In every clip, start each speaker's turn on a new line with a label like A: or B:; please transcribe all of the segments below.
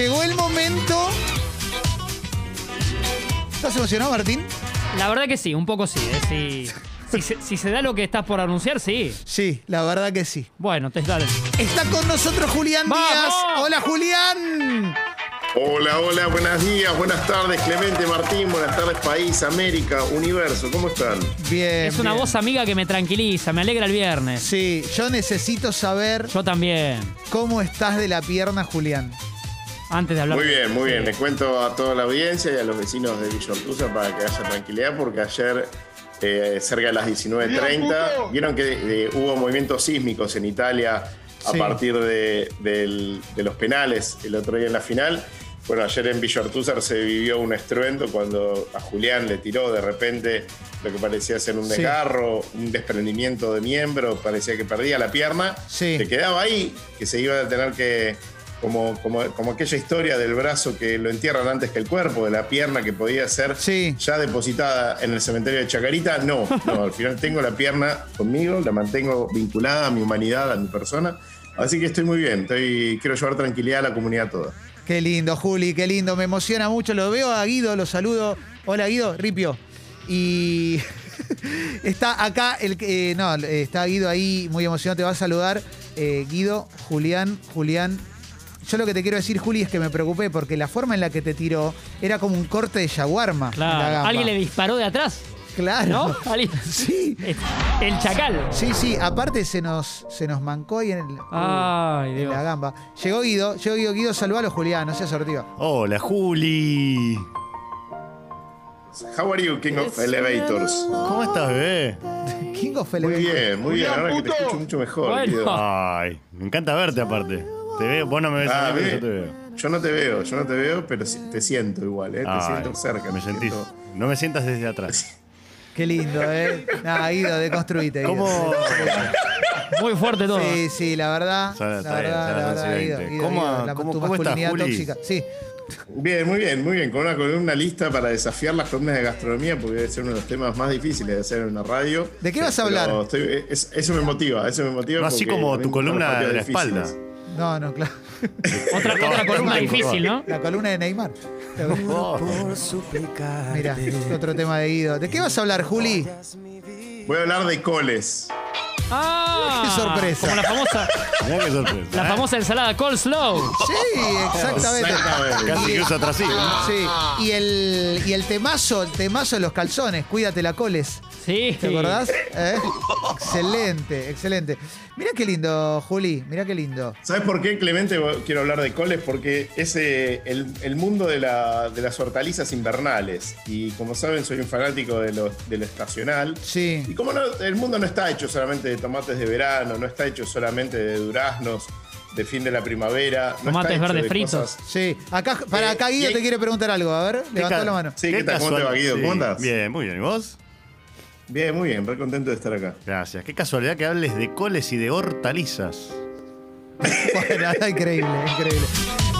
A: llegó el momento. ¿Estás emocionado, Martín?
B: La verdad que sí, un poco sí. eh, sí. Si, se, si se da lo que estás por anunciar, sí.
A: Sí, la verdad que sí.
B: Bueno, te dale.
A: Está con nosotros Julián
B: ¡Vamos!
A: Díaz. Hola, Julián.
C: Hola, hola, buenos días, buenas tardes, Clemente Martín, buenas tardes, país, América, universo, ¿cómo están?
A: Bien.
B: Es una
A: bien.
B: voz amiga que me tranquiliza, me alegra el viernes.
A: Sí, yo necesito saber
B: Yo también.
A: cómo estás de la pierna, Julián.
B: Antes de hablar.
C: Muy bien, muy bien, le cuento a toda la audiencia y a los vecinos de Villa Ortuza para que haya tranquilidad porque ayer, eh, cerca de las 19.30, vieron que eh, hubo movimientos sísmicos en Italia a
A: Sí.
C: partir de, los penales el otro día en la final. Bueno, ayer en Villa Ortúzar se vivió un estruendo cuando a Julián le tiró de repente lo que parecía ser un
A: Sí.
C: desgarro, un desprendimiento de miembro, parecía que perdía la pierna.
A: Sí.
C: Se quedaba ahí, que se iba a tener que, como, como, como aquella historia del brazo que lo entierran antes que el cuerpo, de la pierna que podía ser
A: Sí.
C: ya depositada en el cementerio de Chacarita. No, no, al final tengo la pierna conmigo, la mantengo vinculada a mi humanidad, a mi persona. Así que estoy muy bien, estoy, quiero llevar tranquilidad a la comunidad toda.
A: Qué lindo, Juli, qué lindo. Me emociona mucho. Lo veo a Guido, lo saludo. Hola, Guido, Ripio. Y está acá, el que. eh, no, está Guido ahí, muy emocionado. Te va a saludar. Eh, Guido, Julián, Julián. Yo lo que te quiero decir, Juli, es que me preocupé porque la forma en la que te tiró era como un corte de shawarma. en la
B: Claro.
A: gamba.
B: ¿Alguien le disparó de atrás?
A: Claro.
B: ¿No? ¿Alguien?
A: Sí.
B: El chacal.
A: Sí, sí, aparte se nos, se nos mancó ahí en, el,
B: Ay,
A: en
B: Dios.
A: la gamba. Llegó Guido, llegó Guido, Guido, saludalo, Julián, no seas sortido.
D: Hola, Juli.
C: How are you, King of Elevators?
D: ¿Cómo estás, bebé?
A: King of
C: Muy
A: Elevators.
C: bien, muy bien, ahora que te escucho mucho mejor.
B: Bueno.
C: Guido.
D: Ay, me encanta verte aparte. Te veo, vos no me ves
C: Ah,
D: a mí, pero yo te veo.
C: Yo no te veo, yo no te veo, pero te siento igual, ¿eh? te
D: Ay,
C: siento cerca.
D: Me
C: te
D: sentís.
C: siento-
D: No me sientas desde atrás.
A: Qué lindo, ¿eh? Nada, Guido, deconstruite. Guido.
D: ¿Cómo?
B: Muy fuerte todo.
A: Sí, sí, la verdad.
D: Ya
A: la verdad, la verdad,
D: 11 y
A: Guido,
D: 20.
A: Guido,
D: ¿Cómo-
A: la-
D: cómo-
A: tu
D: cómo estás,
A: masculinidad
D: Juli?
A: tóxica. Sí.
C: Bien, muy bien, muy bien. Con una columna lista para desafiar las columnas de gastronomía, porque debe ser uno de los temas más difíciles de hacer en una radio.
A: ¿De qué vas a hablar?
C: estoy- es- eso me motiva, eso me motiva.
D: No así como tu columna de la espalda.
C: difíciles.
A: No, no, claro.
B: Otra, otra columna difícil, ¿no?
A: La columna de Neymar. Mira, otro tema de Guido. ¿De qué vas a hablar, Juli?
C: Voy a hablar de coles.
B: Ah,
A: Qué sorpresa.
B: Como la famosa,
D: mirá qué sorpresa.
B: la
D: ¿eh?
B: famosa ensalada coleslaw.
A: Sí, exactamente.
C: Exactamente.
D: Casi que usa sí,
A: y el, y el temazo, el temazo de los calzones, cuídate la coles.
B: Sí.
A: ¿Te acordás? ¿Eh? Excelente, excelente. Mirá qué lindo, Juli, mirá qué lindo.
C: ¿Sabes por qué, Clemente, quiero hablar de coles? Porque es el, el mundo de, la- de las hortalizas invernales. Y como saben, soy un fanático de lo, de lo estacional. Y
A: Sí,
C: como no, el mundo no está hecho solamente de tomates de verano, no está hecho solamente de duraznos de fin de la primavera. no
B: Tomates verdes
C: de
B: fritos.
C: cosas-
A: sí. Acá, para
C: Eh,
A: acá Guido te quiere preguntar algo. A ver, levantó
D: ca-
A: la mano.
C: Sí, ¿qué tal? ¿Cómo te va, Guido?
D: sí,
C: ¿Cómo andás?
D: Bien, muy bien. ¿Y vos?
C: Bien, muy bien, re contento de estar acá.
D: Gracias. Qué casualidad que hables de coles y de hortalizas.
A: Bueno, increíble, increíble.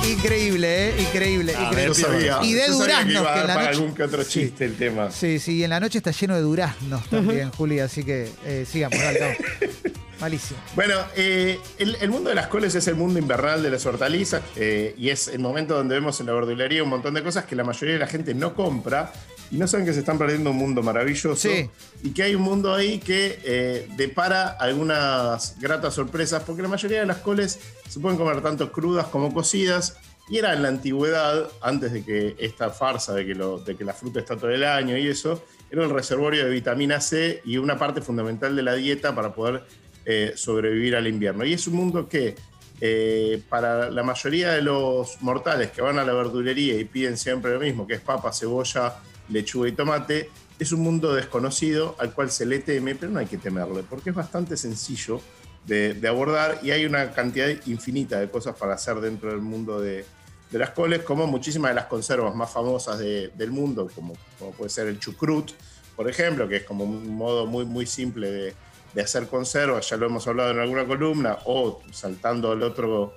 A: Increíble, ¿eh? Increíble,
D: A
A: increíble.
D: ver,
C: Yo sabía,
A: Y de
C: yo sabía que
A: duraznos,
C: iba a
A: que en la
C: para
A: noche-
C: algún que otro
A: Sí.
C: chiste el tema.
A: Sí, sí, y en la noche está lleno de duraznos también, Juli, así que eh, sigamos, dale, vamos. Malísimo.
C: Bueno, eh, el, el mundo de las coles es el mundo invernal de las hortalizas eh, y es el momento donde vemos en la verdulería un montón de cosas que la mayoría de la gente no compra y no saben que se están perdiendo un mundo maravilloso
A: Sí.
C: y que hay un mundo ahí que eh, depara algunas gratas sorpresas porque la mayoría de las coles se pueden comer tanto crudas como cocidas y era en la antigüedad, antes de que esta farsa de que, lo- de que la fruta está todo el año y eso, era un reservorio de vitamina C y una parte fundamental de la dieta para poder eh, sobrevivir al invierno. Y es un mundo que eh, para la mayoría de los mortales que van a la verdulería y piden siempre lo mismo, que es papa, cebolla, lechuga y tomate, es un mundo desconocido al cual se le teme, pero no hay que temerle, porque es bastante sencillo de, abordar y hay una cantidad infinita de cosas para hacer dentro del mundo de, de las coles, como muchísimas de las conservas más famosas de- del mundo, como, como puede ser el chucrut, por ejemplo, que es como un modo muy, muy simple de, de hacer conservas, ya lo hemos hablado en alguna columna, o saltando al otro,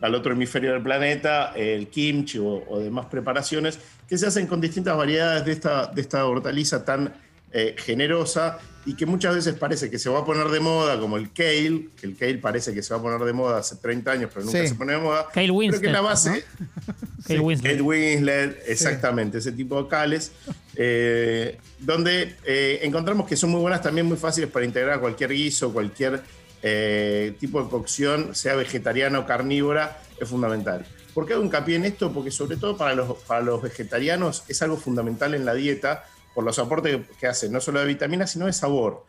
C: al otro hemisferio del planeta, el kimchi o, demás preparaciones que se hacen con distintas variedades de esta, de esta hortaliza tan eh, generosa y que muchas veces parece que se va a poner de moda, como el kale, que el kale parece que se va a poner de moda hace 30 años, pero nunca
A: Sí.
C: se pone de moda.
B: Kale
C: Creo que
B: Winslet,
C: la base,
B: Kate Winslet.
C: Kate Winslet, exactamente, ese tipo de cales, eh, donde eh, encontramos que son muy buenas, también muy fáciles para integrar a cualquier guiso, cualquier eh, tipo de cocción, sea vegetariana o carnívora, es fundamental. ¿Por qué hago hincapié en esto? Porque sobre todo para los, para los vegetarianos es algo fundamental en la dieta por los aportes que, hace, no solo de vitaminas, sino de sabor.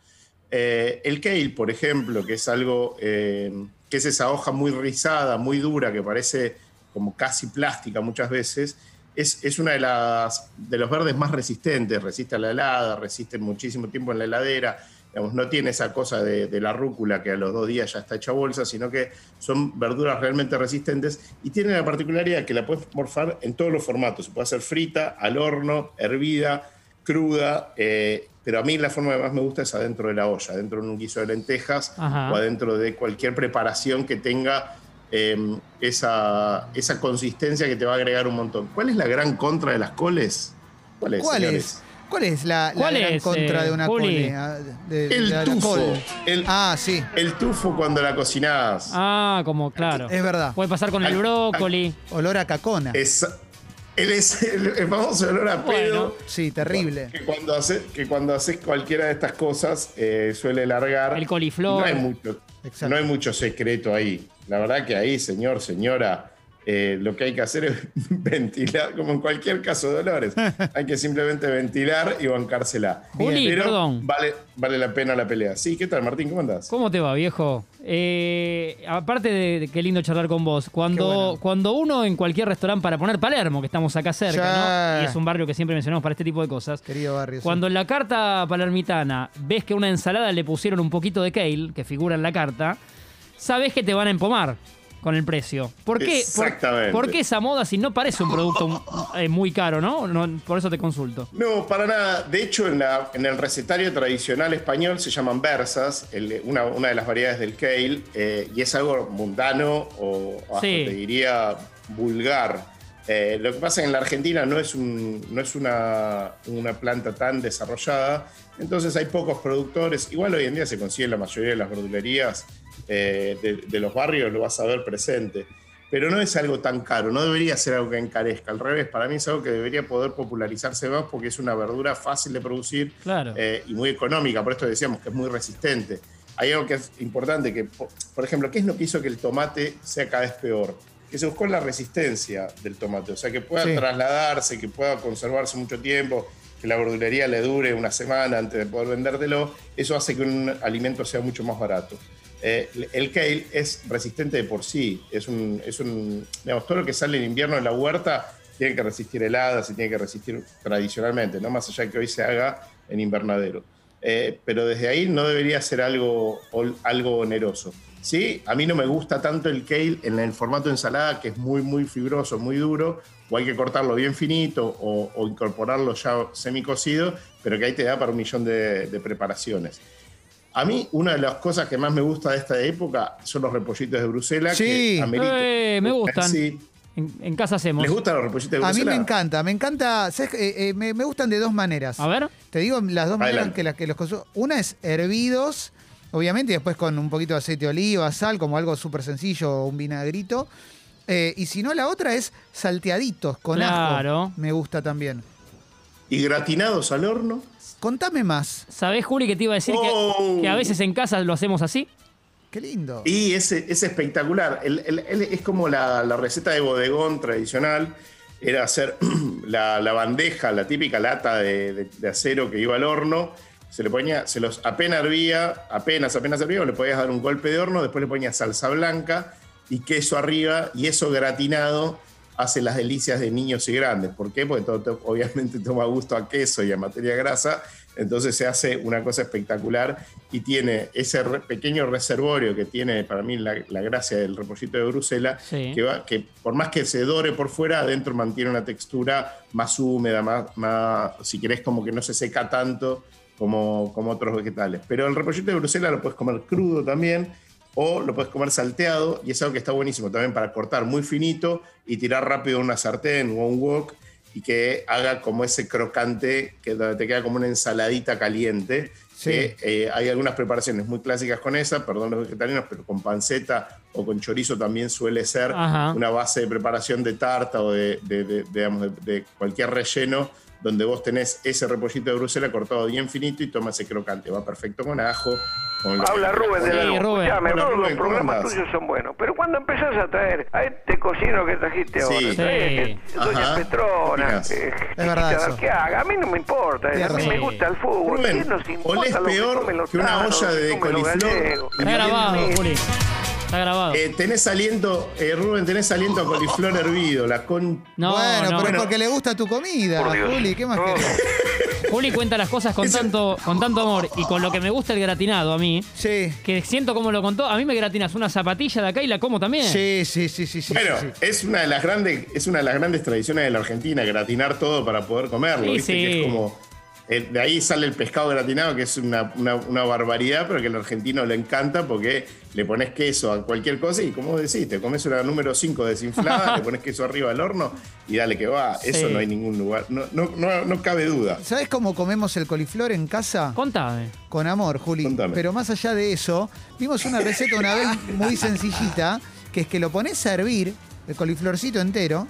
C: Eh, el kale, por ejemplo, que es algo, eh, que es esa hoja muy rizada, muy dura, que parece como casi plástica muchas veces, es, es una de, de los verdes más resistentes, resiste a la helada, resiste muchísimo tiempo en la heladera, digamos, no tiene esa cosa de, de la rúcula que a los dos días ya está hecha bolsa, sino que son verduras realmente resistentes y tiene la particularidad que la puedes morfar en todos los formatos, se puede hacer frita, al horno, hervida, cruda, eh, pero a mí la forma que más me gusta es adentro de la olla, adentro de un guiso de lentejas
B: Ajá.
C: o adentro de cualquier preparación que tenga eh, esa, esa consistencia que te va a agregar un montón. ¿Cuál es la gran contra de las coles? ¿Cuál es,
A: ¿Cuál
C: señores?
A: es? ¿Cuál es la, la
B: ¿Cuál
A: gran
B: es,
A: contra
B: eh,
A: de una
B: Juli?
A: cole? Ah, de-
C: El tufo.
A: col.
C: El,
A: Ah, sí,
C: el tufo cuando la cocinás.
B: Ah, como, claro.
A: es verdad.
B: Puede pasar con el brócoli.
A: Olor a cacona.
C: Es, él es el, el famoso olor a
B: Bueno.
C: pedo.
A: Sí, terrible.
C: Que cuando, hace, que cuando haces cualquiera de estas cosas eh, suele largar.
B: El coliflor.
C: No hay, mucho,
A: Exacto.
C: no hay mucho secreto ahí. La verdad que ahí, señor, señora, eh, lo que hay que hacer es ventilar, como en cualquier caso de dolores. hay que simplemente ventilar y bancársela.
B: Juli,
C: Pero
B: perdón.
C: Vale, vale la pena la pelea. Sí, ¿qué tal, Martín? ¿Cómo andás?
B: ¿Cómo te va, viejo? Eh, aparte de, de qué lindo charlar con vos, cuando,
A: bueno.
B: cuando uno en cualquier restaurante, para poner Palermo, que estamos acá cerca. ¿no? Y es un barrio que siempre mencionamos para este tipo de cosas.
A: Querido barrio. sí.
B: Cuando en la carta palermitana ves que a una ensalada le pusieron un poquito de kale, que figura en la carta, sabes que te van a empomar con el precio. ¿Por qué,
C: Exactamente.
B: ¿por qué esa moda si no parece un producto eh, muy caro, ¿no? No, Por eso te consulto.
C: No, para nada. De hecho, en, la- en el recetario tradicional español se llaman versas, el- una, una de las variedades del kale, eh, y es algo mundano o hasta
B: Sí.
C: te diría vulgar. Eh, lo que pasa es que en la Argentina no es, un- no es una, una planta tan desarrollada, entonces hay pocos productores. Igual hoy en día se consigue la mayoría de las verdulerías eh, de, de los barrios, lo vas a ver presente. Pero no es algo tan caro, no debería ser algo que encarezca. Al revés, para mí es algo que debería poder popularizarse más porque es una verdura fácil de producir
B: Claro.
C: eh, y muy económica, por esto decíamos que es muy resistente. Hay algo que es importante, que por, por ejemplo, ¿qué es lo que hizo que el tomate sea cada vez peor? Que se buscó la resistencia del tomate, o sea, que pueda
A: Sí.
C: trasladarse, que pueda conservarse mucho tiempo, que la verdulería le dure una semana antes de poder vendértelo, eso hace que un alimento sea mucho más barato. Eh, el kale es resistente de por sí, es un, es un, digamos, todo lo que sale en invierno en la huerta tiene que resistir heladas y tiene que resistir tradicionalmente, no más allá de que hoy se haga en invernadero. Eh, pero desde ahí no debería ser algo, algo oneroso. Sí, a mí no me gusta tanto el kale en el formato de ensalada, que es muy, muy fibroso, muy duro, o hay que cortarlo bien finito o, o incorporarlo ya semicocido, pero que ahí te da para un millón de, de preparaciones. A mí, una de las cosas que más me gusta de esta época son los repollitos de Bruselas.
A: Sí.
C: que ameritan-
B: Eh, me gustan.
C: Sí.
B: En, en casa hacemos.
C: ¿Les gustan los repollitos de
A: A mí
C: Bruselas?
A: me encanta, me encanta. ¿sabes? Eh, eh, me, me gustan de dos maneras.
B: A ver.
A: Te digo las dos maneras que, las que los consumo. Una es hervidos, obviamente, y después con un poquito de aceite de oliva, sal, como algo súper sencillo, o un vinagrito. Eh, y si no, la otra es salteaditos con
B: Claro.
A: ajo. Me gusta también.
C: ¿Y gratinados al horno?
A: Contame más.
B: ¿Sabés, Juli, que te iba a decir que-
C: Oh.
B: que, a veces en casa lo hacemos así?
A: Qué lindo.
C: Y es, es espectacular. El- el- el- es como la, la receta de bodegón tradicional. Era hacer la, la bandeja, la típica lata de, de- de acero que iba al horno. Se le ponía, se los apenas hervía, apenas, apenas hervía, le podías dar un golpe de horno, después le ponías salsa blanca y queso arriba, y eso gratinado hace las delicias de niños y grandes. ¿Por qué? Porque todo, obviamente toma gusto a queso y a materia grasa, entonces se hace una cosa espectacular y tiene ese re- pequeño reservorio que tiene para mí la, la gracia del repollito de Bruselas,
B: Sí.
C: que, va- que por más que se dore por fuera, adentro mantiene una textura más húmeda, más, más si querés, como que no se seca tanto como, como otros vegetales. Pero el repollito de Bruselas lo puedes comer crudo también o lo puedes comer salteado y es algo que está buenísimo también para cortar muy finito y tirar rápido una sartén o un wok y que haga como ese crocante que te queda como una ensaladita caliente.
A: Sí.
C: Que, eh, hay algunas preparaciones muy clásicas con esa, perdón los vegetarianos, pero con panceta o con chorizo también suele ser
B: Ajá.
C: una base de preparación de tarta o de, de- de- digamos, de cualquier relleno donde vos tenés ese repollito de Bruselas cortado bien finito y toma ese crocante. Va perfecto con ajo. Con
E: Habla Rubén de
B: Sí,
E: la luz.
B: Rubén.
C: Hola,
E: todos
C: Rubén,
E: los
C: ¿cómo
E: programas tuyos son buenos, pero cuando empezás a traer a este cocino que trajiste
C: Sí.
E: ahora,
C: Sí.
E: que Doña
C: Ajá.
E: Petrona,
C: Es
E: eh,
A: verdad eso.
E: que haga, a mí no me importa, eh, a mí me gusta el fútbol,
C: Rubén,
E: ¿quién nos importa
C: olés
E: lo que
C: peor que una olla
E: que
C: de coliflor.
B: grabado,
E: Sí.
B: Juli. Está grabado.
C: Eh, tenés aliento, eh, Rubén, tenés aliento a coliflor hervido, la con...
B: No,
A: bueno,
B: no.
A: pero es porque le gusta tu comida. Juli. ¿Qué más
E: No.
A: querés?
B: Juli cuenta las cosas con tanto, con tanto amor y con lo que me gusta el gratinado a mí,
A: Sí.
B: que siento como lo contó. A mí me gratinas una zapatilla de acá y la como también.
A: Sí, sí, sí, sí, sí.
C: Bueno,
A: sí, sí.
C: es una de las grandes, es una de las grandes tradiciones de la Argentina, gratinar todo para poder comerlo.
B: Sí,
C: ¿viste?
B: sí.
C: Que es como. Eh, de ahí sale el pescado gratinado, que es una, una- una barbaridad, pero que al argentino le encanta porque le pones queso a cualquier cosa y, como decís, te comes una número 5 desinflada, le pones queso arriba al horno y dale que va. Eso no hay ningún lugar. No, no, no, no cabe duda.
A: ¿Sabes cómo comemos el coliflor en casa?
B: Contame.
A: Con amor, Juli.
C: Contame.
A: Pero más allá de eso, vimos una receta una vez muy sencillita, que es que lo pones a hervir, el coliflorcito entero,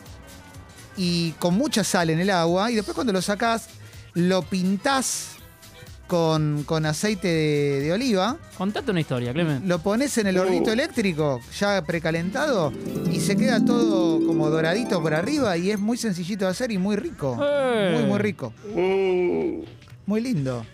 A: y con mucha sal en el agua, y después cuando lo sacás, lo pintás con, con aceite de, de oliva,
B: Contate una historia, Clemen.
A: lo pones en el
C: Uh.
A: hornito eléctrico, ya precalentado, y se queda todo como doradito por arriba, y es muy sencillito de hacer y muy rico.
B: Eh.
A: Muy, muy rico.
C: Uh,
A: Muy lindo.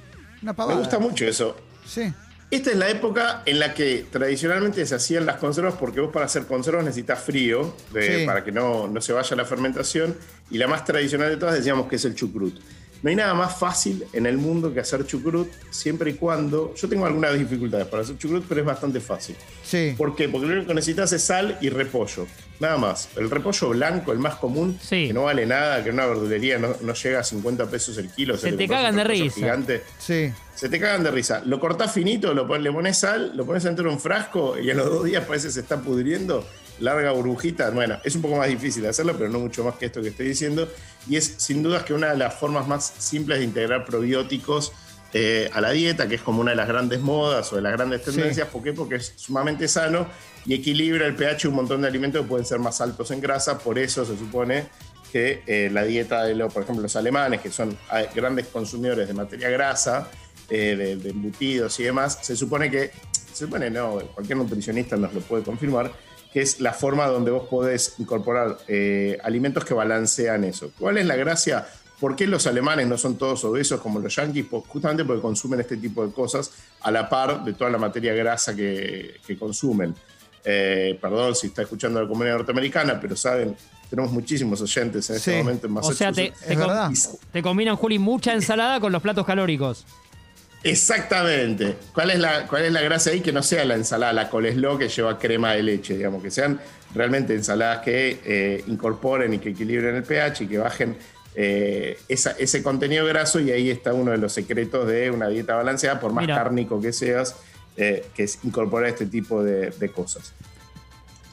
A: Una
C: me
A: pavada.
C: gusta mucho eso.
A: Sí.
C: Esta es la época en la que tradicionalmente se hacían las conservas porque vos para hacer conservas necesitas frío de-
A: Sí.
C: para que no, no se vaya la fermentación y la más tradicional de todas decíamos que es el chucrut. No hay nada más fácil en el mundo que hacer chucrut siempre y cuando... Yo tengo algunas dificultades para hacer chucrut, pero es bastante fácil.
A: Sí.
C: ¿Por qué? Porque lo único que necesitas es sal y repollo. Nada más. El repollo blanco, el más común,
B: Sí.
C: que no vale nada, que en una verdulería no, no llega a 50 pesos el kilo.
B: Se te cagan de risa.
C: Gigante.
A: Sí.
C: Se te cagan de risa. Lo cortás finito, lo pon- le pones sal, lo pones dentro de un frasco y a los dos días parece que se está pudriendo. Larga burbujita. Bueno, es un poco más difícil de hacerlo, pero no mucho más que esto que estoy diciendo. Y es sin dudas que una de las formas más simples de integrar probióticos eh, a la dieta, que es como una de las grandes modas o de las grandes
A: Sí.
C: tendencias. ¿Por qué? Porque es sumamente sano y equilibra el pH de un montón de alimentos que pueden ser más altos en grasa. Por eso se supone que eh, la dieta de, los, por ejemplo, los alemanes, que son ah, grandes consumidores de materia grasa, eh, de, de embutidos y demás, se supone que, se supone no, cualquier nutricionista nos lo puede confirmar, que es la forma donde vos podés incorporar eh, alimentos que balancean eso. ¿Cuál es la gracia? ¿Por qué los alemanes no son todos obesos como los yanquis? Pues justamente porque consumen este tipo de cosas a la par de toda la materia grasa que, que consumen. Eh, perdón si está escuchando la comunidad norteamericana, pero saben, tenemos muchísimos oyentes en este
A: Sí.
C: momento en
B: O sea, te,
C: Massachusetts.
B: te, com-
A: verdad.
B: te combinan, Juli, mucha ensalada con los platos calóricos.
C: Exactamente. ¿Cuál es, la, ¿Cuál es la gracia ahí? Que no sea la ensalada, la coleslaw que lleva crema de leche, digamos, que sean realmente ensaladas que eh, incorporen y que equilibren el pH y que bajen eh, esa- ese contenido graso y ahí está uno de los secretos de una dieta balanceada, por más
B: Mira.
C: cárnico que seas, eh, que es incorporar este tipo de, de cosas.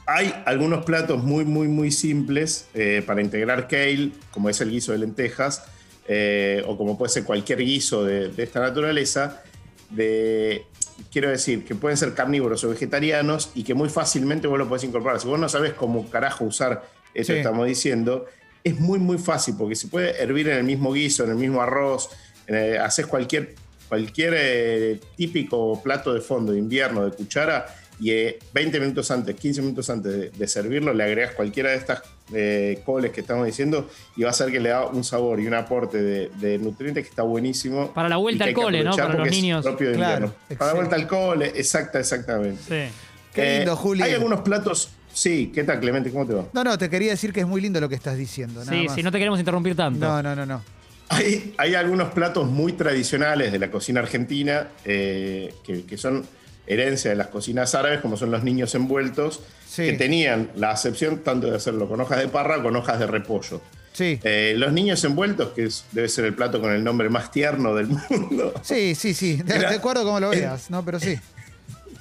C: Hay algunos platos muy, muy, muy simples para integrar kale, como es el guiso de lentejas, eh, o como puede ser cualquier guiso de, de esta naturaleza, de, quiero decir, que pueden ser carnívoros o vegetarianos y que muy fácilmente vos lo podés incorporar. Si vos no sabés cómo carajo usar esto
A: Sí.
C: estamos diciendo, es muy, muy fácil, porque se puede hervir en el mismo guiso, en el mismo arroz, eh, haces cualquier, cualquier eh, típico plato de fondo de invierno de cuchara y eh, 20 minutos antes, 15 minutos antes de, de servirlo, le agregas cualquiera de estas eh, coles que estamos diciendo y va a ser que le da un sabor y un aporte de, de nutrientes que está buenísimo.
B: Para la vuelta al cole, ¿no? Para los niños.
C: propio de
A: Claro.
C: Para la vuelta al cole, exacta, exactamente.
B: Sí.
A: Qué lindo, Juli.
C: Hay algunos platos. Sí, ¿qué tal, Clemente? ¿Cómo te va?
A: No, no, te quería decir que es muy lindo lo que estás diciendo. nada
B: Sí,
A: más.
B: si no te queremos interrumpir tanto.
A: no, no, no, no.
C: Hay, hay algunos platos muy tradicionales de la cocina argentina eh, que, que son herencia de las cocinas árabes, como son los niños envueltos,
A: Sí.
C: que tenían la acepción tanto de hacerlo con hojas de parra o con hojas de repollo.
A: Sí.
C: Eh, los niños envueltos, que es- debe ser el plato con el nombre más tierno del mundo,
A: Sí, sí, sí. De,
C: Era-
A: de acuerdo como lo veas, ¿no? Pero sí.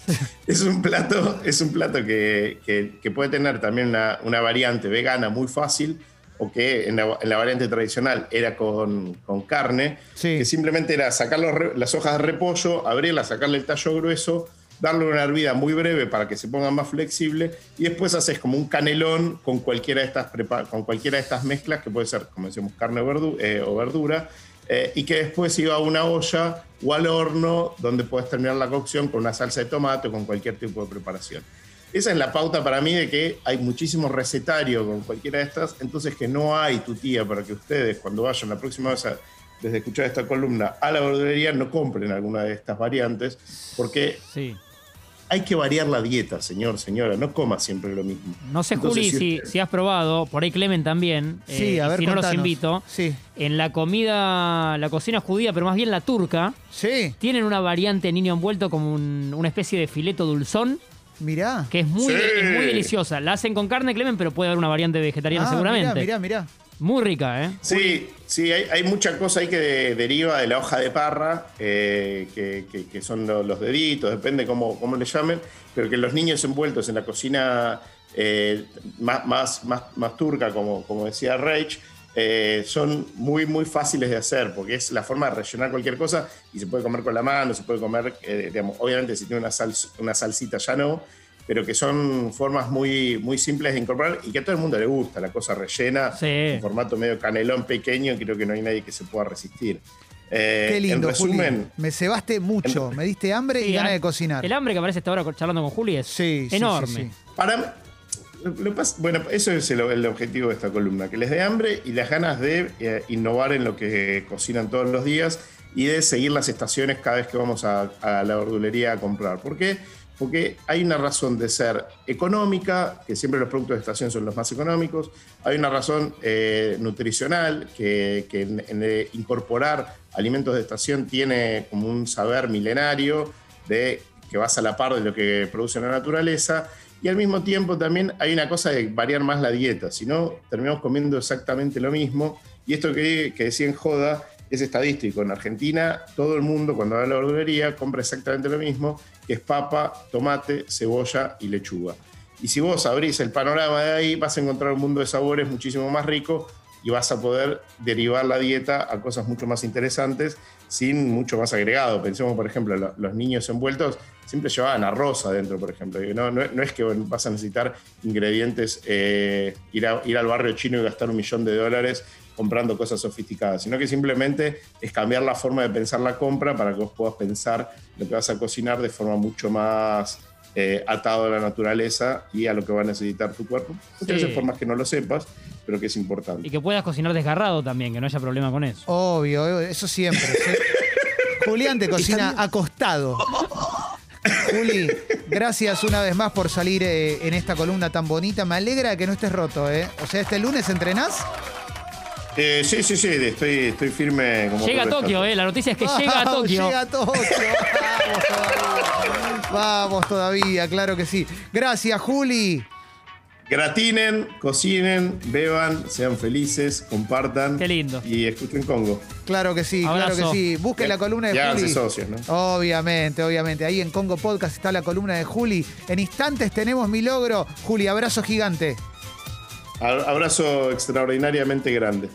C: es un plato, es un plato que, que- que puede tener también una, una variante vegana muy fácil, o que en la, en la variante tradicional era con, con carne,
A: Sí.
C: que simplemente era sacar los las hojas de repollo, abrirlas, sacarle el tallo grueso, darle una hervida muy breve para que se ponga más flexible y después haces como un canelón con cualquiera de estas, con cualquiera de estas mezclas, que puede ser, como decíamos, carne o, eh, verdura, eh, y que después iba a una olla o al horno donde puedes terminar la cocción con una salsa de tomate o con cualquier tipo de preparación. Esa es la pauta para mí de que hay muchísimos recetarios con cualquiera de estas, entonces que no hay tu tía para que ustedes cuando vayan la próxima vez desde escuchar esta columna a la verdulería no compren alguna de estas variantes, porque. Hay que variar la dieta, señor, señora, no coma siempre lo mismo.
B: No sé,
C: Entonces,
B: Juli, si, has probado, por ahí Clemen también.
A: Sí,
B: eh,
A: a ver,
B: si no los invito.
A: Sí.
B: En la comida, la cocina judía, pero más bien la turca,
A: Sí,
B: tienen una variante niño envuelto como un- una especie de fileto dulzón,
A: mirá.
B: que es muy,
C: Sí.
B: es muy deliciosa. La hacen con carne, Clemen, pero puede haber una variante vegetariana
A: Ah,
B: seguramente.
A: Mirá, mirá, mirá.
B: Muy rica, ¿eh?
C: Sí, sí, hay, hay mucha cosa ahí que de- deriva de la hoja de parra, eh, que, que- que son lo- los deditos, depende cómo, cómo le llamen, pero que los niños envueltos en la cocina eh, más, más, más, más turca, como, como decía Reich, eh, son muy, muy fáciles de hacer, porque es la forma de rellenar cualquier cosa y se puede comer con la mano, se puede comer, eh, digamos, obviamente si tiene una, sal, una salsita ya no, pero que son formas muy, muy simples de incorporar y que a todo el mundo le gusta, la cosa rellena,
B: Sí.
C: en formato medio canelón pequeño, creo que no hay nadie que se pueda resistir. Eh,
A: Qué lindo,
C: en resumen,
A: Juli. Me cebaste mucho. Me diste hambre y ganas
B: ah,
A: de cocinar.
B: El hambre que aparece esta hora charlando con Juli es
A: Sí,
B: enorme.
A: sí, sí.
C: para lo- lo bueno, eso es el, el objetivo de esta columna, que les dé hambre y las ganas de eh, innovar en lo que cocinan todos los días y de seguir las estaciones cada vez que vamos a, a la verdulería a comprar. ¿Por qué? Porque hay una razón de ser económica, que siempre los productos de estación son los más económicos, hay una razón eh, nutricional, que, que en- eh, incorporar alimentos de estación tiene como un saber milenario de que vas a la par de lo que produce la naturaleza, y al mismo tiempo también hay una cosa de variar más la dieta, si no terminamos comiendo exactamente lo mismo, y esto que, que decía en Joda es estadístico, en Argentina todo el mundo cuando va a la verdulería compra exactamente lo mismo, que es papa, tomate, cebolla y lechuga. Y si vos abrís el panorama de ahí, vas a encontrar un mundo de sabores muchísimo más rico y vas a poder derivar la dieta a cosas mucho más interesantes sin mucho más agregado. Pensemos, por ejemplo, lo- los niños envueltos siempre llevaban arroz adentro, por ejemplo. No, es que vas a necesitar ingredientes, eh, ir al barrio chino y gastar un millón de dólares comprando cosas sofisticadas, sino que simplemente es cambiar la forma de pensar la compra para que vos puedas pensar lo que vas a cocinar de forma mucho más eh, atado a la naturaleza y a lo que va a necesitar tu cuerpo. Muchas
B: Sí.
C: veces formas que no lo sepas, pero que es importante.
B: Y que puedas cocinar desgarrado también, que no haya problema con eso.
A: Obvio, eso siempre. sí. Julián te cocina acostado. Juli, gracias una vez más por salir eh, en esta columna tan bonita. Me alegra que no estés roto, ¿eh? O sea, este lunes entrenás.
C: Eh, sí, sí, sí, estoy, estoy firme como
B: Llega a Tokio. ¿eh? La noticia es que llega a Tokio.
A: Llega a Tokio. Vamos todavía. Vamos todavía, claro que sí. Gracias, Juli.
C: Gratinen, cocinen, beban, sean felices, compartan.
B: Qué lindo.
C: Y escuchen Congo.
A: Claro que sí,
B: Abrazo.
A: claro que sí. Busquen la columna de
C: Y
A: Juli.
C: socios, ¿no?
A: Obviamente, obviamente. Ahí en Congo Podcast está la columna de Juli. En instantes tenemos mi logro. Juli, abrazo gigante.
C: Abrazo extraordinariamente grande.